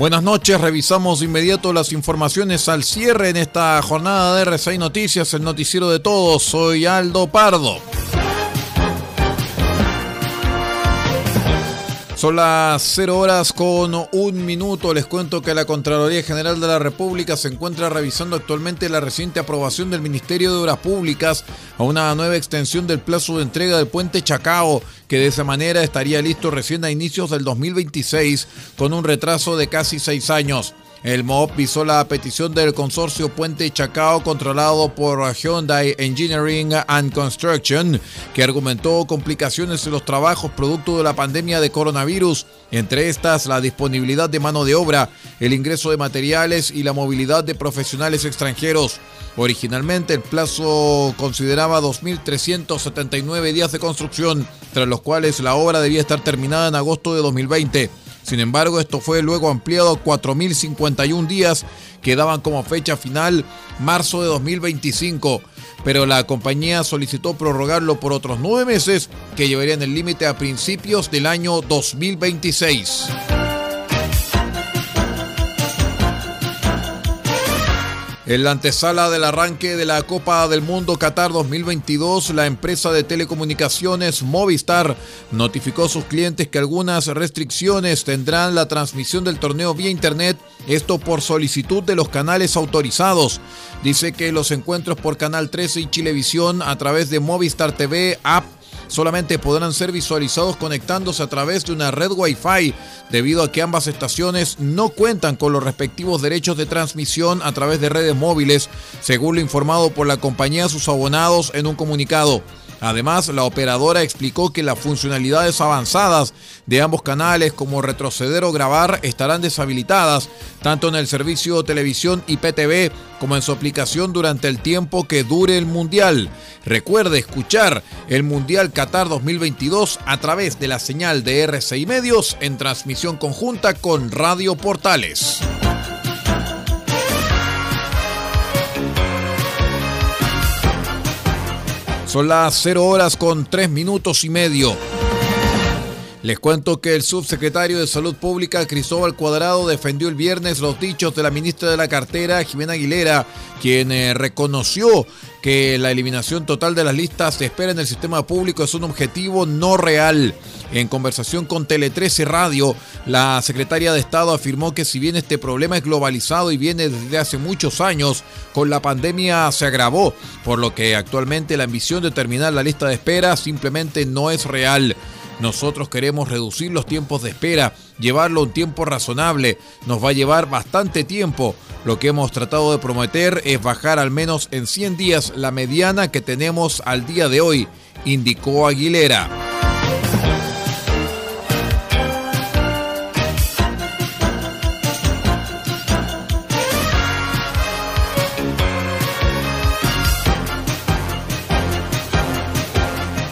Buenas noches, revisamos de inmediato las informaciones al cierre en esta jornada de R6 Noticias, el noticiero de todos. Soy Aldo Pardo. Son las 0 horas con un minuto. Les cuento que la Contraloría General de la República se encuentra revisando actualmente la reciente aprobación del Ministerio de Obras Públicas a una nueva extensión del plazo de entrega del puente Chacao, que de esa manera estaría listo recién a inicios del 2026, con un retraso de casi seis años. El MOB visó la petición del consorcio Puente Chacao controlado por Hyundai Engineering and Construction, que argumentó complicaciones en los trabajos producto de la pandemia de coronavirus, entre estas la disponibilidad de mano de obra, el ingreso de materiales y la movilidad de profesionales extranjeros. Originalmente el plazo consideraba 2.379 días de construcción, tras los cuales la obra debía estar terminada en agosto de 2020. Sin embargo, esto fue luego ampliado a 4.051 días que daban como fecha final marzo de 2025, pero la compañía solicitó prorrogarlo por otros nueve meses que llevarían el límite a principios del año 2026. En la antesala del arranque de la Copa del Mundo Qatar 2022, la empresa de telecomunicaciones Movistar notificó a sus clientes que algunas restricciones tendrán la transmisión del torneo vía Internet, esto por solicitud de los canales autorizados. Dice que los encuentros por Canal 13 y Chilevisión a través de Movistar TV, app solamente podrán ser visualizados conectándose a través de una red Wi-Fi, debido a que ambas estaciones no cuentan con los respectivos derechos de transmisión a través de redes móviles, según lo informado por la compañía a sus abonados en un comunicado. Además, la operadora explicó que las funcionalidades avanzadas de ambos canales como retroceder o grabar estarán deshabilitadas tanto en el servicio televisión IPTV como en su aplicación durante el tiempo que dure el Mundial. Recuerde escuchar el Mundial Qatar 2022 a través de la señal de RCI Medios en transmisión conjunta con Radio Portales. Son las 0 horas con 3 minutos y medio. Les cuento que el subsecretario de Salud Pública, Cristóbal Cuadrado, defendió el viernes los dichos de la ministra de la cartera, Jimena Aguilera, quien eh, reconoció que la eliminación total de las listas de espera en el sistema público es un objetivo no real. En conversación con Tele 13 Radio, la secretaria de Estado afirmó que si bien este problema es globalizado y viene desde hace muchos años, con la pandemia se agravó, por lo que actualmente la ambición de terminar la lista de espera simplemente no es real. Nosotros queremos reducir los tiempos de espera, llevarlo a un tiempo razonable. Nos va a llevar bastante tiempo. Lo que hemos tratado de prometer es bajar al menos en 100 días la mediana que tenemos al día de hoy, indicó Aguilera.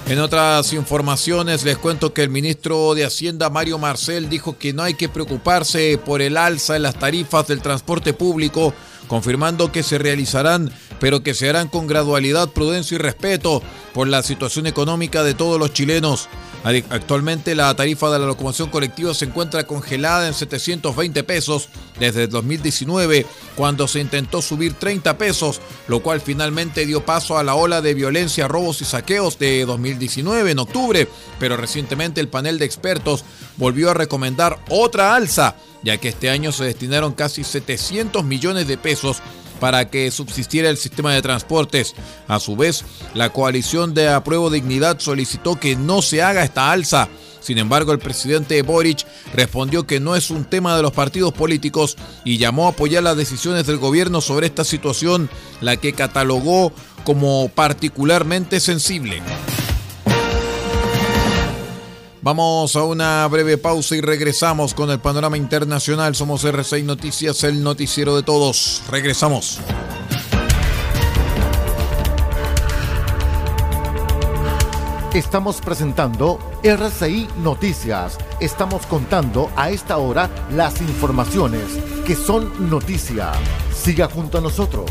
En otras informaciones les cuento que el ministro de Hacienda Mario Marcel dijo que no hay que preocuparse por el alza en las tarifas del transporte público, confirmando que se realizarán, pero que se harán con gradualidad, prudencia y respeto por la situación económica de todos los chilenos. Actualmente la tarifa de la locomoción colectiva se encuentra congelada en 720 pesos desde el 2019, cuando se intentó subir 30 pesos, lo cual finalmente dio paso a la ola de violencia, robos y saqueos de 2019 en octubre, pero recientemente el panel de expertos volvió a recomendar otra alza, ya que este año se destinaron casi 700 millones de pesos para que subsistiera el sistema de transportes. A su vez, la coalición de Apruebo Dignidad solicitó que no se haga esta alza. Sin embargo, el presidente Boric respondió que no es un tema de los partidos políticos y llamó a apoyar las decisiones del gobierno sobre esta situación, la que catalogó como particularmente sensible. Vamos a una breve pausa y regresamos con el panorama internacional. Somos R6 Noticias, el noticiero de todos. Regresamos. Estamos presentando RCI Noticias. Estamos contando a esta hora las informaciones que son noticia. Siga junto a nosotros.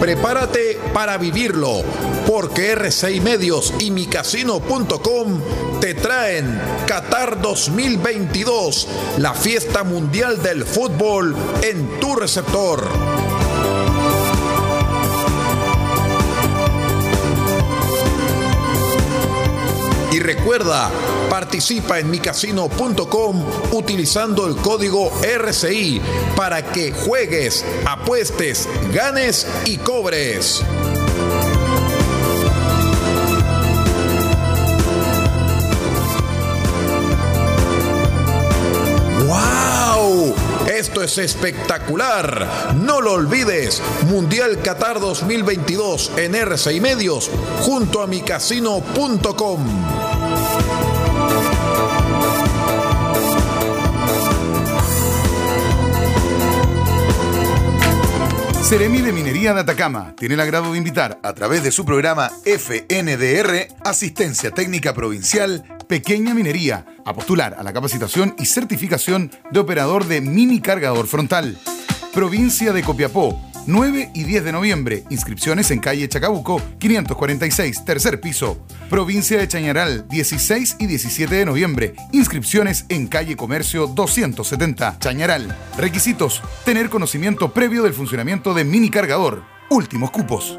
Prepárate para vivirlo, porque R6 Medios y micasino.com te traen Qatar 2022, la fiesta mundial del fútbol en tu receptor. Y recuerda, participa en micasino.com utilizando el código RCI para que juegues, apuestes, ganes y cobres. Esto es espectacular. No lo olvides. Mundial Qatar 2022 en RCI Medios junto a micasino.com. Seremi de Minería de Atacama tiene el agrado de invitar a través de su programa FNDR, Asistencia Técnica Provincial, Pequeña Minería, a postular a la capacitación y certificación de operador de mini cargador frontal. Provincia de Copiapó, 9 y 10 de noviembre. Inscripciones en calle Chacabuco, 546, tercer piso. Provincia de Chañaral, 16 y 17 de noviembre. Inscripciones en calle Comercio 270, Chañaral. Requisitos: tener conocimiento previo del funcionamiento de mini cargador. Últimos cupos.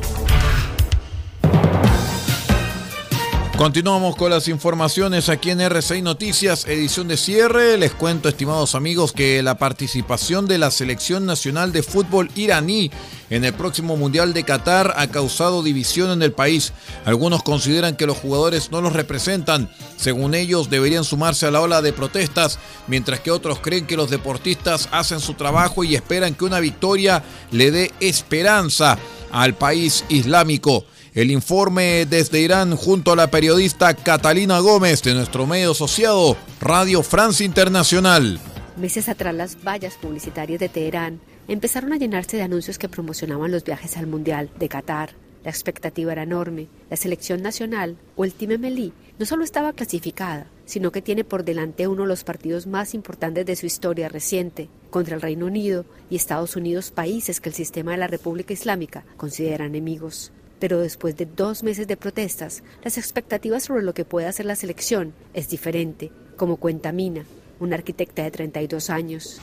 Continuamos con las informaciones aquí en RCI Noticias, edición de cierre. Les cuento, estimados amigos, que la participación de la Selección Nacional de Fútbol iraní en el próximo Mundial de Qatar ha causado división en el país. Algunos consideran que los jugadores no los representan. Según ellos, deberían sumarse a la ola de protestas, mientras que otros creen que los deportistas hacen su trabajo y esperan que una victoria le dé esperanza al país islámico. El informe desde Irán junto a la periodista Catalina Gómez de nuestro medio asociado Radio France Internacional. Meses atrás las vallas publicitarias de Teherán empezaron a llenarse de anuncios que promocionaban los viajes al Mundial de Qatar. La expectativa era enorme. La selección nacional, o el Team Emelí, no solo estaba clasificada, sino que tiene por delante uno de los partidos más importantes de su historia reciente, contra el Reino Unido y Estados Unidos, países que el sistema de la República Islámica considera enemigos pero después de dos meses de protestas, las expectativas sobre lo que puede hacer la selección es diferente, como cuenta Mina, una arquitecta de 32 años.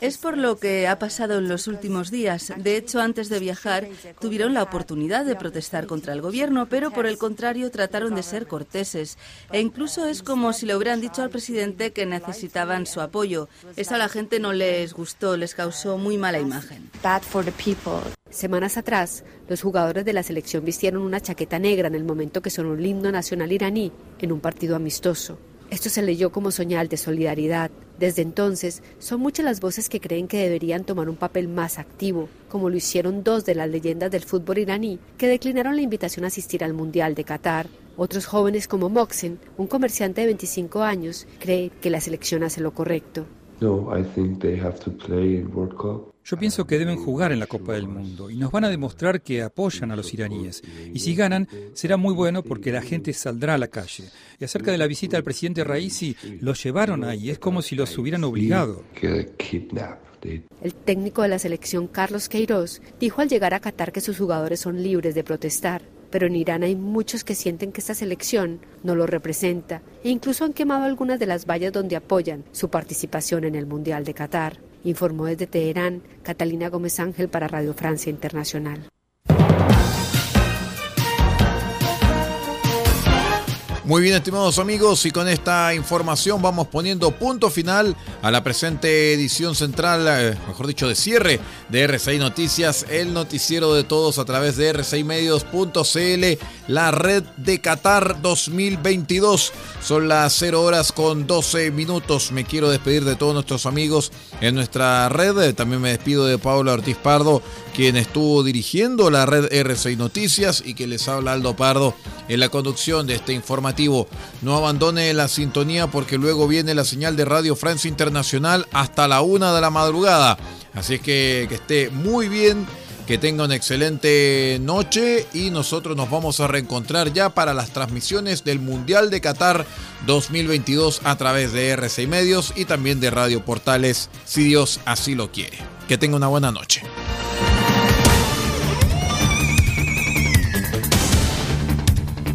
Es por lo que ha pasado en los últimos días. De hecho, antes de viajar, tuvieron la oportunidad de protestar contra el gobierno, pero por el contrario trataron de ser corteses. E incluso es como si le hubieran dicho al presidente que necesitaban su apoyo. Eso a la gente no les gustó, les causó muy mala imagen. Semanas atrás, los jugadores de la selección vistieron una chaqueta negra en el momento que sonó el himno nacional iraní en un partido amistoso. Esto se leyó como señal de solidaridad. Desde entonces, son muchas las voces que creen que deberían tomar un papel más activo, como lo hicieron dos de las leyendas del fútbol iraní que declinaron la invitación a asistir al Mundial de Qatar. Otros jóvenes como Moxen, un comerciante de 25 años, cree que la selección hace lo correcto. Yo pienso que deben jugar en la Copa del Mundo y nos van a demostrar que apoyan a los iraníes. Y si ganan, será muy bueno porque la gente saldrá a la calle. Y acerca de la visita al presidente Raisi, los llevaron ahí, es como si los hubieran obligado. El técnico de la selección, Carlos Queiroz, dijo al llegar a Qatar que sus jugadores son libres de protestar pero en Irán hay muchos que sienten que esta selección no lo representa e incluso han quemado algunas de las vallas donde apoyan su participación en el Mundial de Qatar, informó desde Teherán Catalina Gómez Ángel para Radio Francia Internacional. Muy bien, estimados amigos, y con esta información vamos poniendo punto final a la presente edición central, eh, mejor dicho, de cierre de R6 Noticias, el noticiero de todos a través de r6medios.cl, la red de Qatar 2022. Son las 0 horas con 12 minutos. Me quiero despedir de todos nuestros amigos en nuestra red. También me despido de Pablo Ortiz Pardo, quien estuvo dirigiendo la red R6 Noticias y que les habla Aldo Pardo en la conducción de este informativo. No abandone la sintonía porque luego viene la señal de Radio Francia Internacional hasta la una de la madrugada. Así es que, que esté muy bien, que tenga una excelente noche y nosotros nos vamos a reencontrar ya para las transmisiones del Mundial de Qatar 2022 a través de RCI Medios y también de Radio Portales, si Dios así lo quiere. Que tenga una buena noche.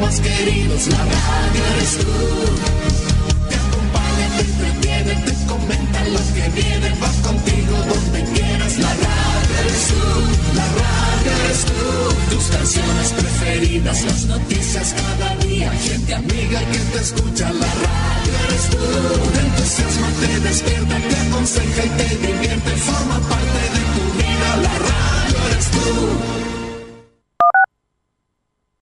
Más queridos, la radio eres tú.